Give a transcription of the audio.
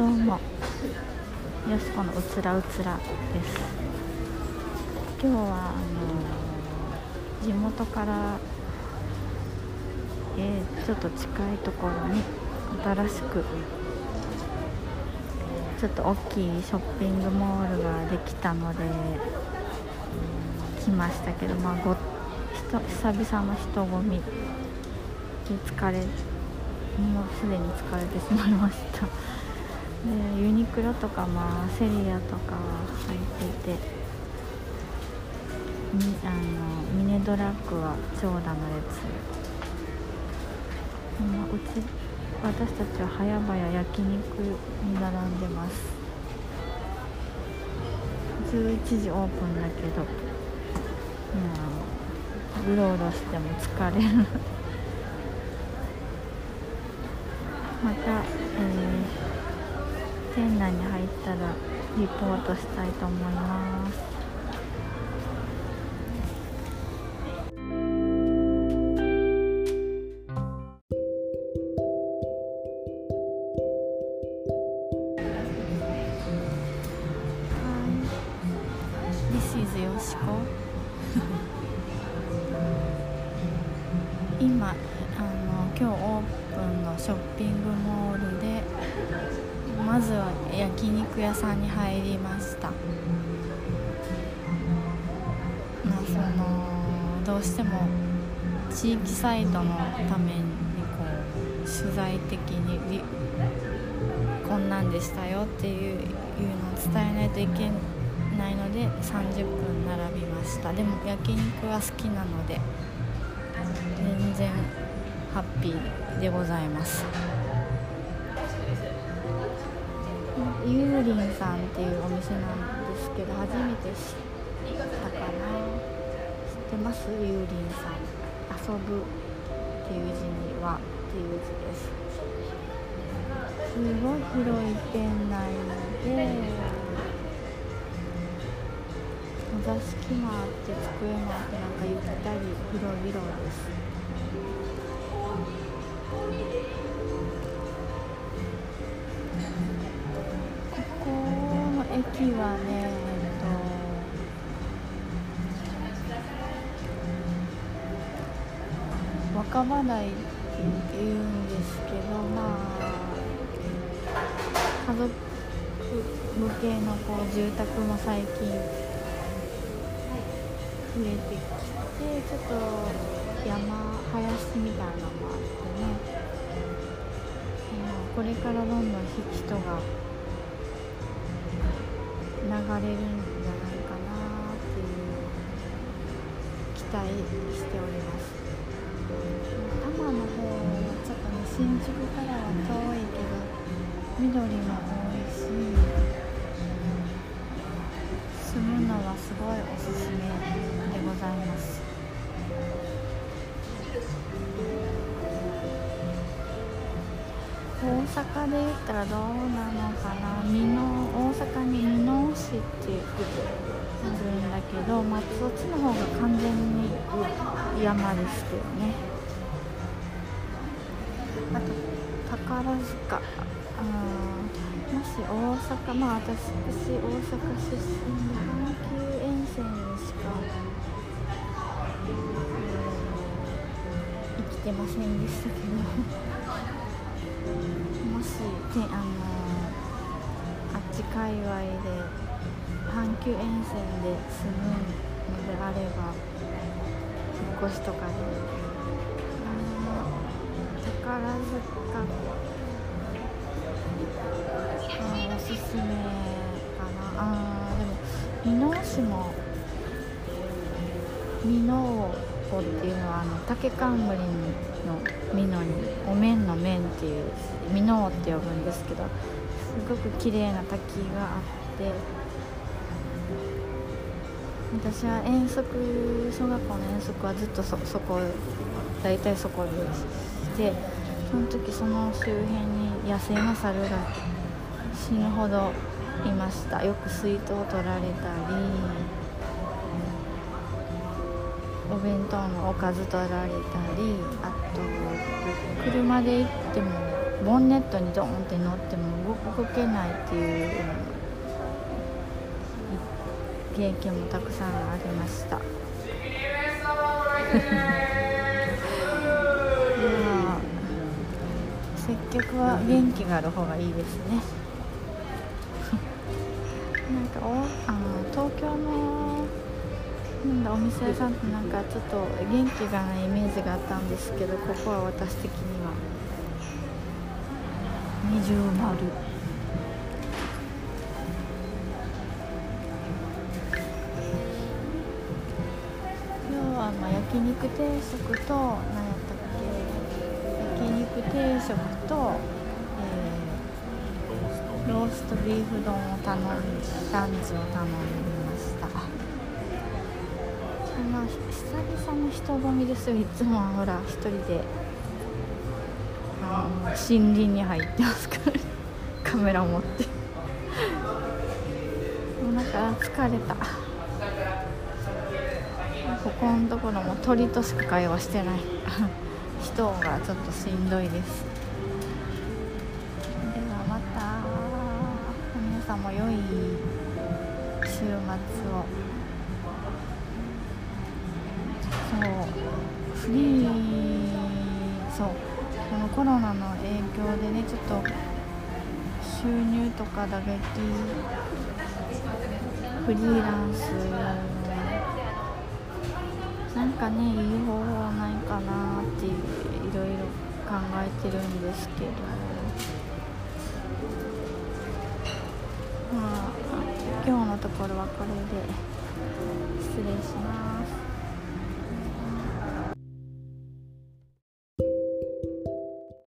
どうもよしこのうつらうつらです。今日はあの地元からえー、ちょっと近いところに新しくちょっと大きいショッピングモールができたので来ましたけどまあご久々の人混みで疲れもうすでに疲れてしまいました。ユニクロとか、まあ、セリアとか入っていてみあのミネドラッグは長蛇の列、まあ、うち私たちは早々焼肉に並んでます。11時オープンだけど、う、うろうろしても疲れる。また、えー、店内に入ったらリポートしたいと思います。今あの今日オープンのショッピングモールでまずは焼肉屋さんに入りました。まあそのどうしても地域サイトのためにこう取材的にこんなんでしたよっていうのを伝えないといけないので30分並びました。でも焼肉は好きなので全然ハッピーでございます。ゆうりんさんっていうお店なんですけど初めて知ったかな知ってますゆうりんさん遊ぶっていう字には。っていう字です。すごい広い店内で座敷もあって机もあってなんかゆったり広々です。の駅はねえっと若葉台って言うんですけどまあ家族向けのこう住宅も最近増えてきてちょっと山林みたいなのもあってね、これからどんどん人が流れるんじゃないかなっていう期待しております。多摩の方ちょっとね新宿からは遠いけど緑も多いし。阪で言ったらどうなのかな。美濃大阪に美濃市ってあるんだけど、まあ、そっちの方が完全に山ですけどね。あと宝塚。あもし大阪まあ私私大阪出身で阪急沿線にしか、えー、生きてませんでしたけど。界隈で阪急沿線で住むのであれば引っ越しとかであの宝塚あおすすめかな。あでも箕面市も箕面っていうのはあの竹冠の美濃にお面の面っていう美濃って呼ぶんですけどごく綺麗な滝があって私は遠足小学校の遠足はずっとそそこ大体そこでしてその時その周辺に野生の猿が死ぬほどいました。よく水筒を取られたりお弁当のおかず取られたりあと車で行ってもボンネットにドーンって乗っても動動けないっていう経験もたくさんありました。接客は元気がある方がいいですね。なんかおあの東京のなんだお店屋さんってなんかちょっと元気がないイメージがあったんですけどここは私的には二重丸。今日はまあ焼肉定食と何やったっけ焼肉定食と、えー、ローストビーフ丼を頼んランチを頼んでまあ久々の人混みですよいつも。はほら一人で。森林に入ってますから。カメラ持って。もうなんか疲れた。ここのところも鳥としか会話してない。人がちょっとしんどいです。ではまた。皆さんも良い週末を。そう。フリー。そう。このコロナの影響でねちょっと収入とか打撃フリーランスなんかねいい方法ないかなっていろいろ考えてるんですけど。まあ今日のところはこれで失礼します。